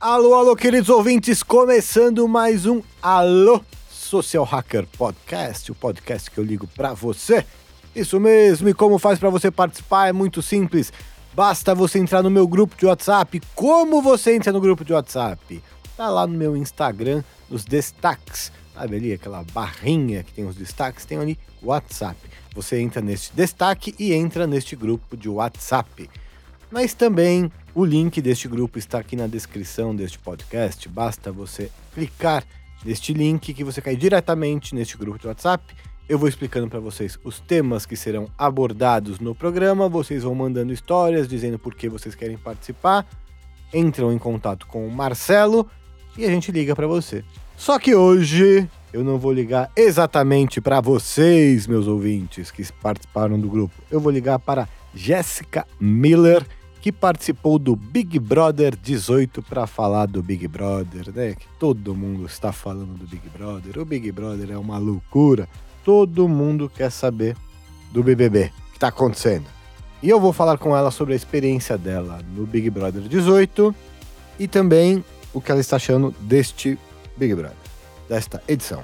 Alô, alô, queridos ouvintes, começando mais um Alô Social Hacker Podcast, o podcast que eu ligo para você. Isso mesmo, e como faz para você participar é muito simples. Basta você entrar no meu grupo de WhatsApp. Como você entra no grupo de WhatsApp? Tá lá no meu Instagram, nos destaques. Sabe ali aquela barrinha que tem os destaques? Tem ali WhatsApp. Você entra neste destaque e entra neste grupo de WhatsApp. Mas também o link deste grupo está aqui na descrição deste podcast. Basta você clicar neste link que você cai diretamente neste grupo de WhatsApp. Eu vou explicando para vocês os temas que serão abordados no programa. Vocês vão mandando histórias dizendo por que vocês querem participar. Entram em contato com o Marcelo e a gente liga para você. Só que hoje eu não vou ligar exatamente para vocês, meus ouvintes que participaram do grupo. Eu vou ligar para Jéssica Miller que participou do Big Brother 18 para falar do Big Brother, né? Que todo mundo está falando do Big Brother. O Big Brother é uma loucura. Todo mundo quer saber do BBB que está acontecendo. E eu vou falar com ela sobre a experiência dela no Big Brother 18 e também o que ela está achando deste Big Brother, desta edição.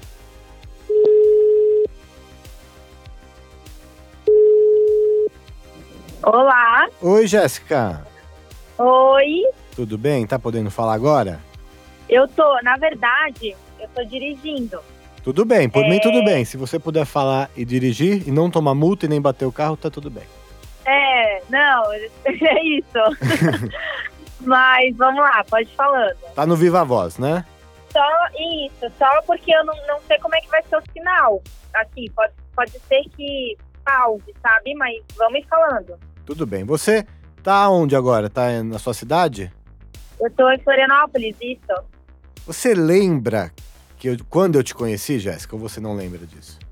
Olá. Oi, Jéssica. Oi. Tudo bem? Tá podendo falar agora? Eu tô, na verdade, eu tô dirigindo. Tudo bem, por É. mim tudo bem. Se você puder falar e dirigir e não tomar multa e nem bater o carro, tá tudo bem. É, não, é isso. Mas vamos lá, pode ir falando. Tá no Viva Voz, né? Só isso, só porque eu não, não sei como é que vai ser o sinal. Assim, pode, pode ser que pause, sabe? Mas vamos ir falando. Tudo bem. Você tá onde agora? Tá na sua cidade? Eu tô em Florianópolis, isso. Você lembra que eu- quando eu te conheci, Jéssica, ou você não lembra disso?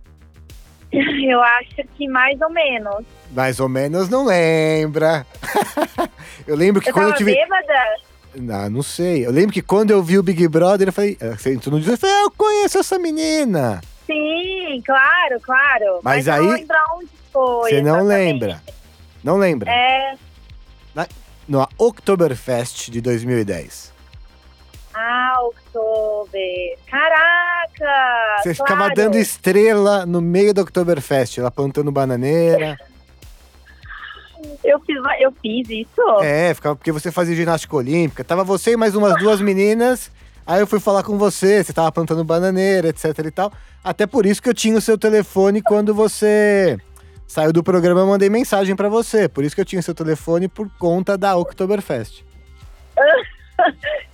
Eu acho que mais ou menos. Mais ou menos não lembra. eu lembro que Eu quando eu te vi. bêbada? Ah, não sei. Eu lembro que quando eu vi o Big Brother, eu falei. eh, Você entrou no eu falei, ah, eu conheço essa menina. Sim, claro, claro. Mas eu aí- não lembro onde foi. Você não lembra. Não lembra? É. No Oktoberfest de 2010. Ah, Oktober. Caraca! Você ficava claro. dando estrela no meio do Oktoberfest, lá plantando bananeira. Eu fiz, eu fiz isso? é, ficava porque você fazia ginástica olímpica. Tava você e mais umas duas meninas. Aí eu fui falar com você, você tava plantando bananeira, etc e tal. Até por isso que eu tinha o seu telefone quando você saiu do programa, eu mandei mensagem pra você. Por isso que eu tinha o seu telefone por conta da Oktoberfest.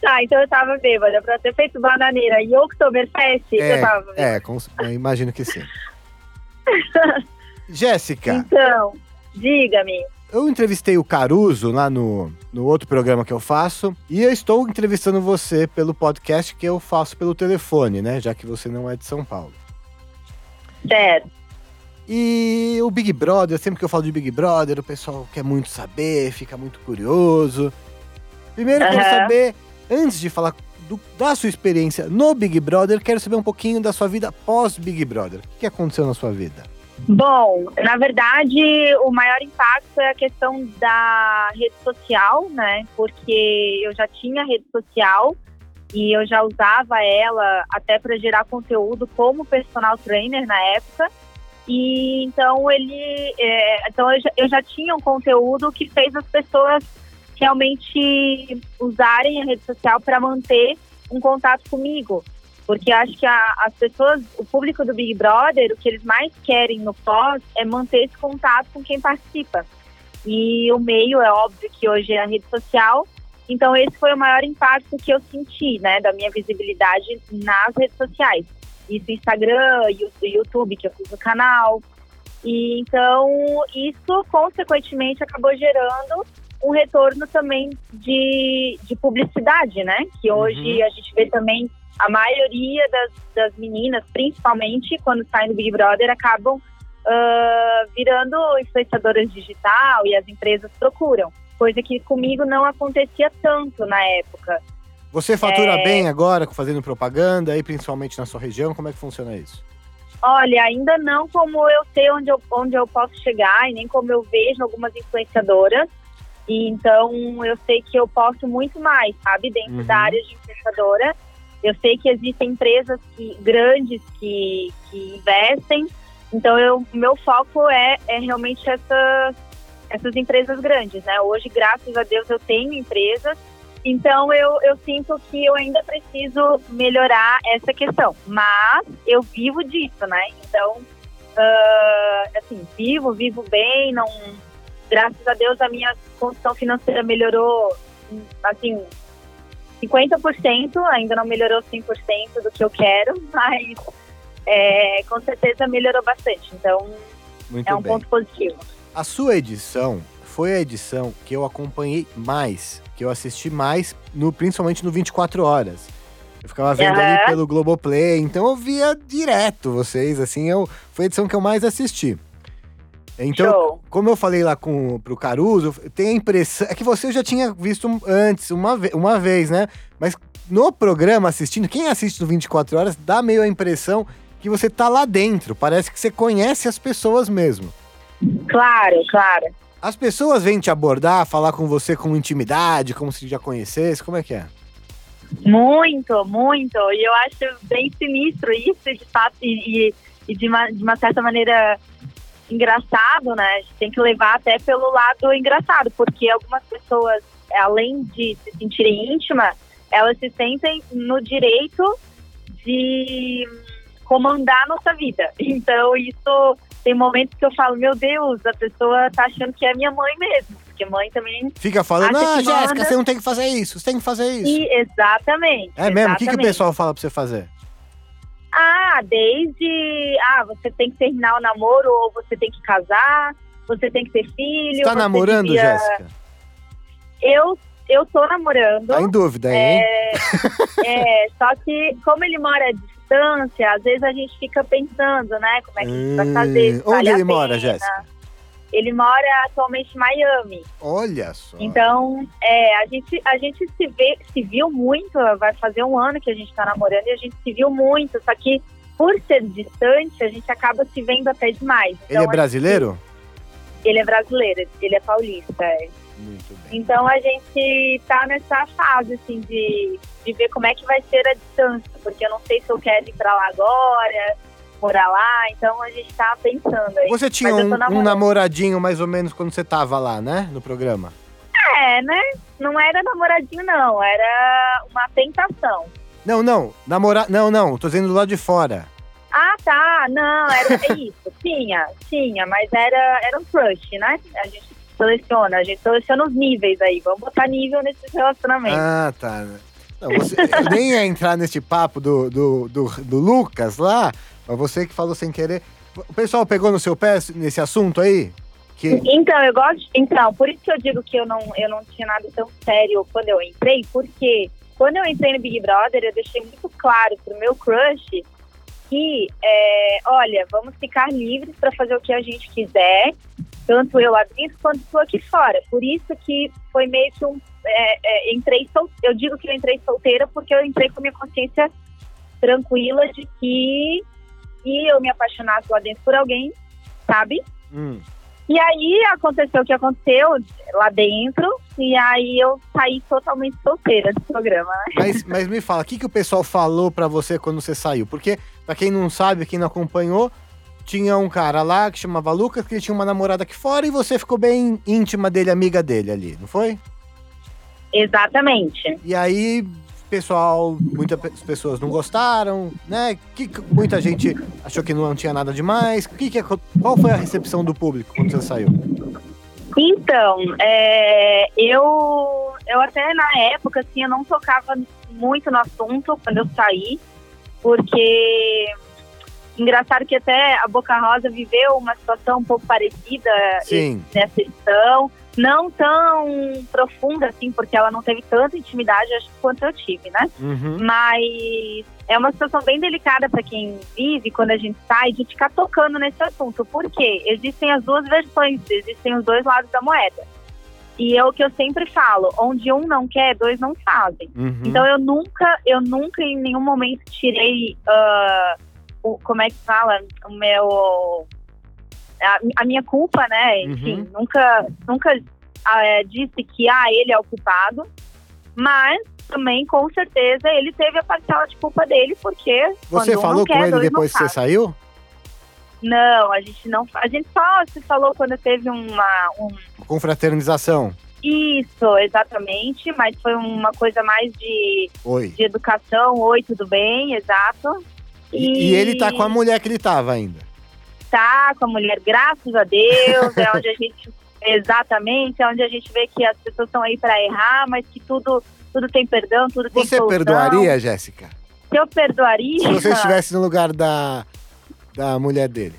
Tá, então eu tava bêbada. Pra ter feito bananeira e Oktoberfest, eu tava bêbada. é, com- eu imagino que sim. Jéssica, Então, diga-me. Eu entrevistei o Caruso lá no, no outro programa que eu faço. E eu estou entrevistando você pelo podcast que eu faço pelo telefone, né? Já que você não é de São Paulo. Certo. E o Big Brother, sempre que eu falo de Big Brother, o pessoal quer muito saber, fica muito curioso. Primeiro eu quero saber, antes de falar do- da sua experiência no Big Brother, quero saber um pouquinho da sua vida pós-Big Brother. O que aconteceu na sua vida? Bom, na verdade, o maior impacto é a questão da rede social, né? Porque eu já tinha rede social e eu já usava ela até para gerar conteúdo como personal trainer na época. E então ele, é, então eu já, eu já tinha um conteúdo que fez as pessoas realmente usarem a rede social para manter um contato comigo. Porque acho que a- as pessoas, o público do Big Brother, o que eles mais querem no pós é manter esse contato com quem participa. E o meio é óbvio que hoje é a rede social. Então esse foi o maior impacto que eu senti, né, da minha visibilidade nas redes sociais. Isso Instagram, YouTube, que eu fiz no canal. E então isso consequentemente acabou gerando um retorno também de, de publicidade, né? Que hoje a gente vê também a maioria das, das meninas, principalmente quando saem do Big Brother, acabam ah, virando influenciadoras digital e as empresas procuram. Coisa que comigo não acontecia tanto na época. Você fatura É. bem agora fazendo propaganda, aí principalmente na sua região? Como é que funciona isso? Olha, ainda não como eu sei onde eu, onde eu posso chegar e nem como eu vejo algumas influenciadoras. E então eu sei que eu posso muito mais, sabe? Dentro Uhum. da área de influenciadora. Eu sei que existem empresas que, grandes que, que investem. Então eu, meu foco é, é realmente essas, essas empresas grandes, né? Hoje, graças a Deus, eu tenho empresas. Então eu, eu sinto que eu ainda preciso melhorar essa questão. Mas eu vivo disso, né? Então, ah, assim, vivo, vivo bem, não. Graças a Deus a minha condição financeira melhorou, assim, 50%, ainda não melhorou 100% do que eu quero, mas é, com certeza melhorou bastante. Então Muito é um bem. ponto positivo. A sua edição foi a edição que eu acompanhei mais, que eu assisti mais, no, principalmente no 24 Horas. Eu ficava vendo ali Aham. pelo Globoplay, então eu via direto vocês, assim, eu, foi a edição que eu mais assisti. Então, Show. como eu falei lá com, pro Caruso, tem a impressão. É que você já tinha visto antes, uma, ve uma vez, né? Mas no programa assistindo, quem assiste no 24 horas dá meio a impressão que você tá lá dentro. Parece que você conhece as pessoas mesmo. Claro, claro. As pessoas vêm te abordar, falar com você com intimidade, como se já conhecesse, como é que é? Muito, muito. E eu acho bem sinistro isso, de fato, e, e- e de, uma, de uma certa maneira engraçado, né? A gente tem que levar até pelo lado engraçado, porque algumas pessoas, além de se sentirem íntimas, elas se sentem no direito de comandar a nossa vida. Então, isso tem momentos que eu falo, meu Deus, a pessoa tá achando que é minha mãe mesmo, porque mãe também. Fica falando, ah, Jéssica, manda." você não tem que fazer isso, você tem que fazer isso. E exatamente. É mesmo? O que, que o exatamente. pessoal fala pra você fazer? Ah, desde. Ah, você tem que terminar o namoro ou você tem que casar, você tem que ter filho. Tá você namorando, devia- Jéssica? Eu, eu tô namorando. Tá em dúvida, hein? É, só que, como ele mora à distância, às vezes a gente fica pensando, né? Como é que a gente vai Hum, fazer? se onde vale ele mora. Jéssica? Ele mora atualmente em Miami. Olha só. Então, é, a gente, a gente se, vê, se viu muito, vai fazer um ano que a gente tá namorando e a gente se viu muito, só que por ser distante, a gente acaba se vendo até demais. ele é Então, brasileiro? Ele é brasileiro, ele é paulista. é. Muito bem. Então a gente tá nessa fase, assim, de, de ver como é que vai ser a distância, porque eu não sei se eu quero ir pra lá agora, morar lá, então a gente tá pensando aí. Você tinha um, um namoradinho mais ou menos quando você tava lá, né? No programa. É, né? Não era namoradinho, não, era uma tentação. Não, não. Namora... Não, não. Tô dizendo do lado de fora. Ah, tá. Não, era é isso. tinha, tinha, mas era, era um crush, né? A gente seleciona, a gente seleciona os níveis aí. Vamos botar nível nesse relacionamento. Ah, tá. Não, você... eu nem ia entrar nesse papo do, do, do, do Lucas lá, mas você que falou sem querer. O pessoal pegou no seu pé nesse assunto aí? Que... Então, eu gosto. Então, por isso que eu digo que eu não, eu não tinha nada tão sério quando eu entrei, porque quando eu entrei no Big Brother, eu deixei muito claro pro meu crush que, é, olha, vamos ficar livres para fazer o que a gente quiser, tanto eu lá dentro quanto tu aqui fora. Por isso que foi meio que um. é, é, entrei sol, Eu digo que eu entrei solteira porque eu entrei com minha consciência tranquila de que se eu me apaixonasse lá dentro por alguém, sabe? Hum. E aí aconteceu o que aconteceu lá dentro, e aí eu saí totalmente solteira do programa, né? Mas, mas me fala, o que, que o pessoal falou pra você quando você saiu? Porque, pra quem não sabe, quem não acompanhou, tinha um cara lá que chamava Lucas, que ele tinha uma namorada aqui fora e você ficou bem íntima dele, amiga dele ali, não foi? Exatamente. E aí, pessoal, muitas pe- pessoas não gostaram, né? Que, muita gente achou que não tinha nada demais. Que que, qual foi a recepção do público quando você saiu? Então, é, eu, eu até na época, assim, eu não tocava muito no assunto quando eu saí, porque engraçado que até a Boca Rosa viveu uma situação um pouco parecida Sim. nessa edição, não tão profunda assim, porque ela não teve tanta intimidade acho, quanto eu tive, né? Uhum. Mas é uma situação bem delicada para quem vive quando a gente sai de ficar tocando nesse assunto. Por quê? Existem as duas versões, existem os dois lados da moeda. E é o que eu sempre falo, onde um não quer, dois não fazem. Uhum. Então eu nunca, eu nunca em nenhum momento tirei, ah, o, como é que fala, o meu, a, a minha culpa, né? Enfim, nunca, nunca ah, é, disse que ah ele é o culpado, mas também com certeza ele teve a parcela de culpa dele porque Você um falou não com quer, ele depois que você saiu? Não, a gente não, a gente só se falou quando teve uma, um Confraternização. isso, exatamente, mas foi uma coisa mais de Oi. de educação, oi, tudo bem, exato. E, e ele tá com a mulher que ele tava ainda. Tá com a mulher, graças a Deus, é onde a gente, exatamente, é onde a gente vê que as pessoas estão aí para errar, mas que tudo, tudo tem perdão, tudo tem Você solução. perdoaria, Jéssica? Eu perdoaria? Se você estivesse no lugar da, da mulher dele.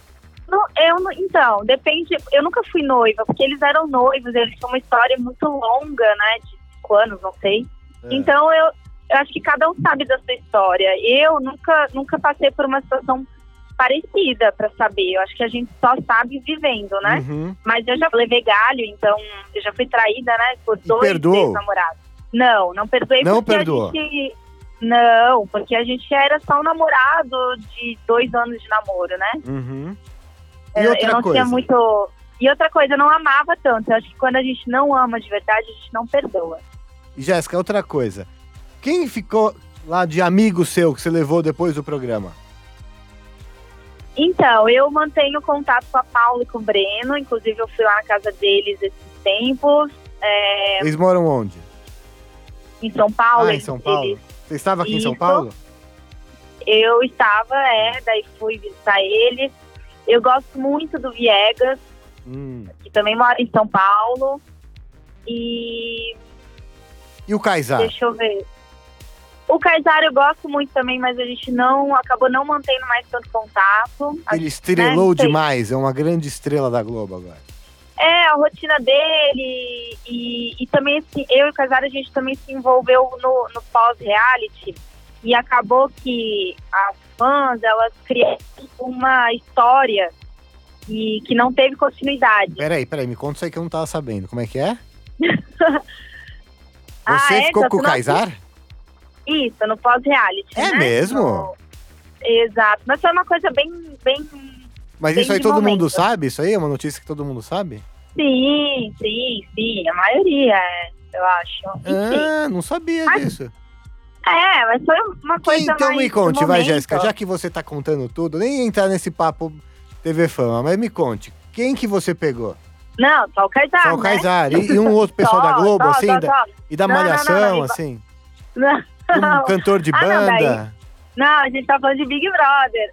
Não, eu, então, depende, eu nunca fui noiva, porque eles eram noivos, eles tinham uma história muito longa, né, de cinco anos, não sei. É. Então eu, eu acho que cada um sabe da sua história. Eu nunca, nunca passei por uma situação parecida para saber. Eu acho que a gente só sabe vivendo, né? Uhum. Mas eu já levei galho, então eu já fui traída, né? Por dois perdoou? ex-namorados. Não, não perdoei Não porque perdoou? a gente. Não, porque a gente era só um namorado de dois anos de namoro, né? Uhum. E Eu- outra eu não coisa? tinha muito. E outra coisa, eu não amava tanto. Eu acho que quando a gente não ama de verdade, a gente não perdoa. Jéssica, outra coisa. Quem ficou lá de amigo seu que você levou depois do programa? Então, eu mantenho contato com a Paula e com o Breno. Inclusive, eu fui lá na casa deles esses tempos, é, Eles moram onde? em São Paulo. ah, em São Paulo. Eles- Você estava aqui em São Isso. Paulo? eu estava, é, daí fui visitar eles. Eu gosto muito do Viegas, Hum. que também mora em São Paulo. E E o Kaysar? deixa eu ver. O Kaysar eu gosto muito também, mas a gente não acabou não mantendo mais tanto contato. Ele estrelou né, demais, é uma grande estrela da Globo agora. É, a rotina dele e, e também assim, eu e o Casar a gente também se envolveu no, no pós-reality e acabou que as fãs, elas criaram uma história e que não teve continuidade. Peraí, peraí, me conta isso aí que eu não tava sabendo. Como é que é? Ah, Você é? ficou Então com o Kaysar? Isso, no pós-reality, É né? mesmo? No- Exato, mas foi uma coisa bem, bem... Mas Bem isso aí todo momento. mundo sabe? Isso aí é uma notícia que todo mundo sabe? Sim, sim, sim, a maioria, é, eu acho. Enfim. Ah, não sabia Mas disso. É, mas foi uma coisa então mais me conte, vai. Jéssica, já que você tá contando tudo, nem entrar nesse papo TV Fama, mas me conte, quem que você pegou? Não, só o Kaysar, Só o né? Kaysar e, e um outro pessoal Só, da Globo, só, assim, só, da- e da Não, não, não, Malhação, não, assim, Não, um cantor de Ah, não, banda. não, a gente tá falando de Big Brother.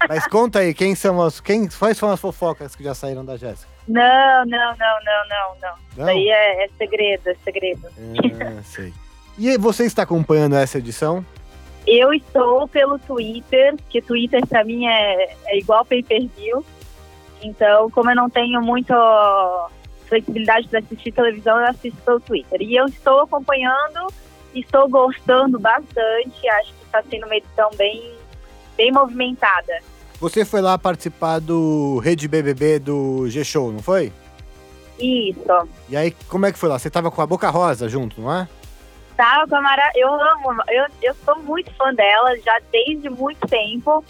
Mas conta aí, quem são as, quem, quais são as fofocas que já saíram da Jéssica? Não, não, não, não, não, não. Isso Não? aí é, é segredo, é segredo. Ah, sei. E você está acompanhando essa edição? Eu estou pelo Twitter, que Twitter pra mim é, é igual pay-per-view. Então, como eu não tenho muita flexibilidade para assistir televisão, eu assisto pelo Twitter. E eu estou acompanhando, estou gostando bastante. Acho que está sendo uma edição bem, bem movimentada. Você foi lá participar do Rede BBB do G-Show, não foi? Isso. E aí, como é que foi lá? Você tava com a Boca Rosa junto, não é? Tá, com a Mara, eu amo, eu, eu sou muito fã dela já desde muito tempo,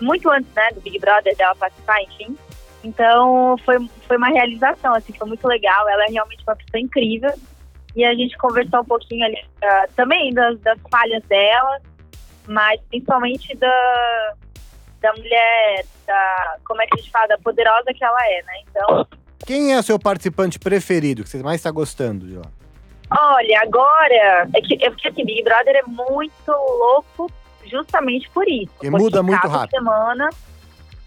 muito antes, né, do Big Brother dela participar, enfim. Então, foi, foi uma realização, assim, foi muito legal, ela é realmente uma pessoa incrível. E a gente conversou um pouquinho ali ah, também das, das falhas dela, mas principalmente da, da mulher, da, como é que a gente fala, da poderosa que ela é, né? Então, Quem é o seu participante preferido, que você mais está gostando de lá? Olha, agora, é que, é porque assim, Big Brother é muito louco justamente por isso. E muda muito cada rápido. Semana,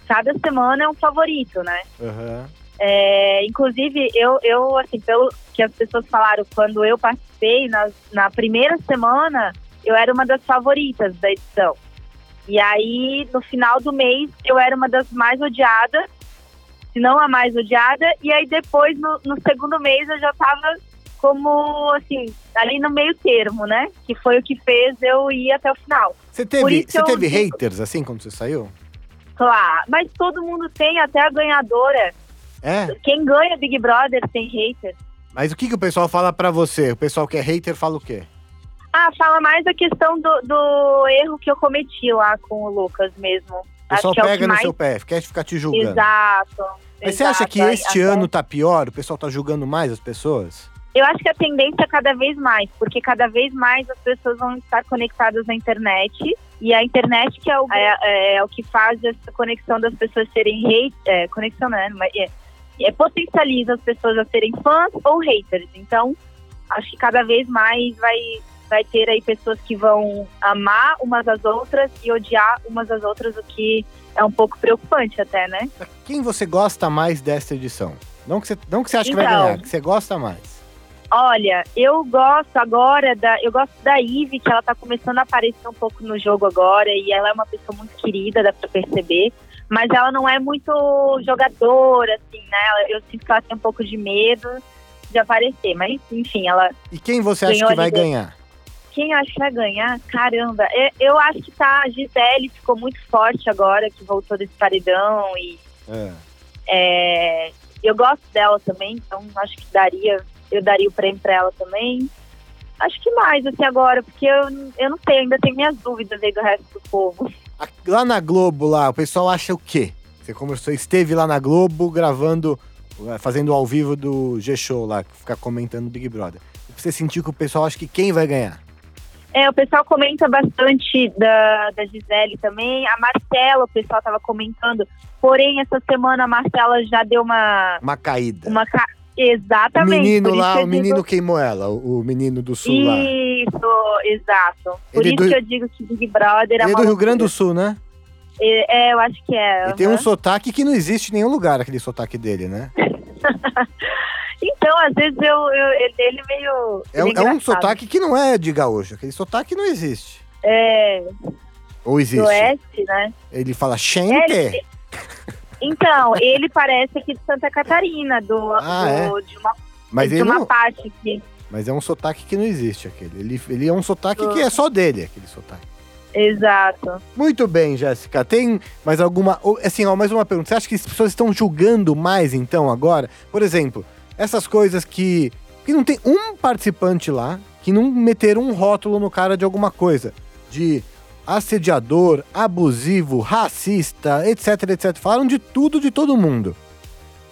cada semana é um favorito, né? Aham. É, inclusive, eu, eu, assim, pelo que as pessoas falaram, quando eu participei, na, na primeira semana, eu era uma das favoritas da edição. E aí, no final do mês, eu era uma das mais odiadas, se não a mais odiada. E aí, depois, no, no segundo mês, eu já tava como, assim, ali no meio termo, né? Que foi o que fez eu ir até o final. Você teve, você eu teve haters assim quando você saiu? Claro, mas todo mundo tem, até a ganhadora. É? Quem ganha Big Brother tem haters. Mas o que, que o pessoal fala pra você? O pessoal que é hater fala o quê? Ah, fala mais a questão do, do erro que eu cometi lá com o Lucas mesmo. O pessoal que é o pega no mais- seu pé, quer ficar te julgando. Exato. Mas você acha que este até- ano tá pior? O pessoal tá julgando mais as pessoas? Eu acho que a tendência é cada vez mais, porque cada vez mais as pessoas vão estar conectadas na internet. E a internet que é o, é, é o que faz essa conexão das pessoas serem hate, é, conexão né? É, potencializa as pessoas a serem fãs ou haters. Então, acho que cada vez mais vai, vai ter aí pessoas que vão amar umas às outras e odiar umas às outras, o que é um pouco preocupante até, né? Quem você gosta mais desta edição? Não que você, não que você acha que vai Então. ganhar, que você gosta mais. Olha, eu gosto agora da. Eu gosto da Ive, que ela tá começando a aparecer um pouco no jogo agora, e ela é uma pessoa muito querida, dá pra perceber. Mas ela não é muito jogadora, assim, né? Ela- Eu sinto que ela tem um pouco de medo de aparecer. Mas, enfim, ela. E quem você acha que vai ganhar? Quem acha que vai ganhar? Caramba, é- eu acho que tá. A Gisele ficou muito forte agora, que voltou desse paredão e. É. É, eu gosto dela também, então acho que daria, eu daria o prêmio pra ela também. Acho que mais, assim, agora, porque eu, eu não tenho, ainda tenho minhas dúvidas aí do resto do povo. Lá na Globo, lá, o pessoal acha o quê? Você conversou, esteve lá na Globo gravando, eh, fazendo ao vivo do G-Show lá, que fica comentando Big Brother. Você sentiu que o pessoal acha que quem vai ganhar? É, o pessoal comenta bastante da, da Gisele também. A Marcela, o pessoal tava comentando. Porém, essa semana a Marcela já deu uma. Uma caída. uma ca- o Exatamente. menino por isso lá, o menino digo- queimou ela, o, o menino do Sul lá. Isso, exato. Por Ele isso do- que eu digo que Big Brother é Ele é do Rio Grande do. Sul, né? É, é, eu acho que é. Ele tem um sotaque que não existe em nenhum lugar, aquele sotaque dele, né? Então, às vezes eu, eu- ele, ele meio. É, um- é um sotaque que não é de gaúcho, aquele sotaque não existe. É, Ou existe? do oeste, né? Ele fala É, gente. ele- então, ele parece aqui de Santa Catarina, do, Ah, do- de uma, Mas de uma não, parte aqui. Mas é um sotaque que não existe aquele. Ele, ele é um sotaque Ah. que é só dele, aquele sotaque. Exato. Muito bem, Jéssica. Tem mais alguma. Assim, ó, mais uma pergunta. Você acha que as pessoas estão julgando mais, então, agora? Por exemplo, essas coisas que. que não tem um participante lá que não meteram um rótulo no cara de alguma coisa. De assediador, abusivo, racista, etc, etc. Falaram de tudo, de todo mundo.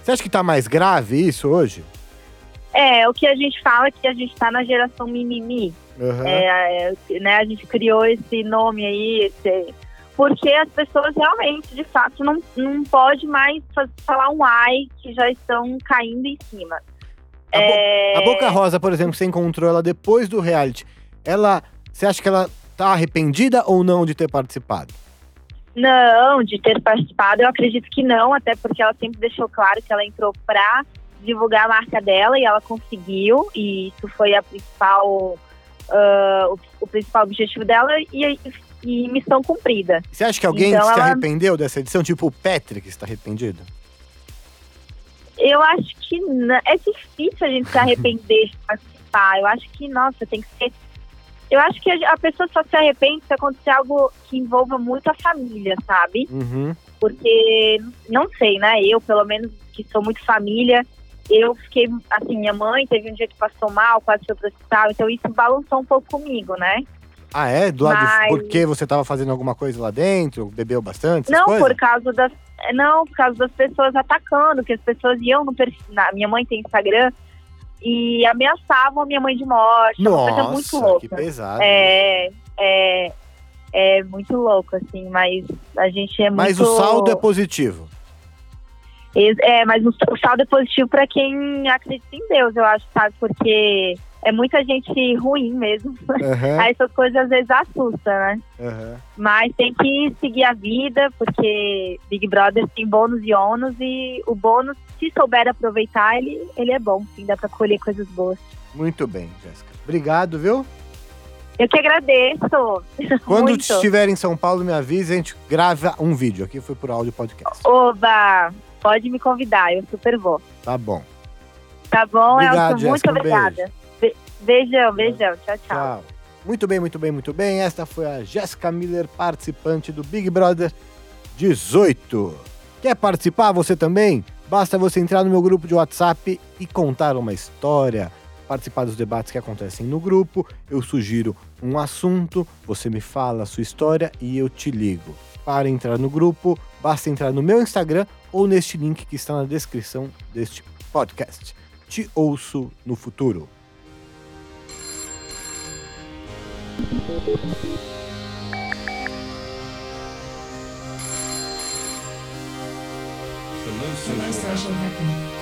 Você acha que tá mais grave isso hoje? É, o que a gente fala é que a gente tá na geração mimimi. Aham. É, é, né, a gente criou esse nome aí, esse, porque as pessoas realmente, de fato, não, não pode mais fa- falar um ai que já estão caindo em cima. A, Bo- É, a Boca Rosa, por exemplo, você encontrou ela depois do reality. Ela. Você acha que ela tá arrependida ou não de ter participado? Não, de ter participado, eu acredito que não, até porque ela sempre deixou claro que ela entrou pra divulgar a marca dela e ela conseguiu, e isso foi a principal, ah, o, o principal objetivo dela e, e missão cumprida. Você acha que alguém Então se ela- arrependeu dessa edição? Tipo o Patrick está arrependido? Eu acho que não, é difícil a gente se arrepender de participar. Eu acho que, nossa, tem que ser. Eu acho que a a pessoa só se arrepende se acontecer algo que envolva muito a família, sabe? Uhum. Porque, não sei, né? Eu, pelo menos, que sou muito família, eu fiquei, assim, minha mãe teve um dia que passou mal, quase foi pro hospital, então isso balançou um pouco comigo, né? Ah, é? Do lado Mas- porque você tava fazendo alguma coisa lá dentro? Bebeu bastante? Não coisas? por causa das. Não, por causa das pessoas atacando, que as pessoas iam no perfil. Minha mãe tem Instagram e ameaçavam a minha mãe de morte. é uma coisa muito Nossa, louca. que pesado. É, é, é muito louco, assim, mas a gente é muito. Mas o saldo é positivo. É, mas o, o saldo é positivo pra quem acredita em Deus, eu acho, sabe? Porque é muita gente ruim mesmo. Aham, Aí essas coisas às vezes assustam, né? aham. Mas tem que seguir a vida, porque Big Brother tem bônus e ônus, e o bônus, se souber aproveitar, ele, ele é bom, sim, dá pra colher coisas boas. Muito bem, Jéssica. Obrigado, viu? Eu que agradeço. Quando muito. estiver em São Paulo, me avise, a gente grava um vídeo. Aqui foi por áudio podcast. Oba, pode me convidar, eu super vou. Tá bom. Tá bom, Obrigado, Elton? Muito um obrigada. Be- beijão, beijão. Tchau, tchau. Tchau. Muito bem, muito bem, muito bem. Esta foi a Jéssica Miller, participante do Big Brother 18. Quer participar você também? Basta você entrar no meu grupo de WhatsApp e contar uma história, participar dos debates que acontecem no grupo. Eu sugiro um assunto, você me fala a sua história e eu te ligo. Para entrar no grupo, basta entrar no meu Instagram ou neste link que está na descrição deste podcast. Te ouço no futuro. The most social happy.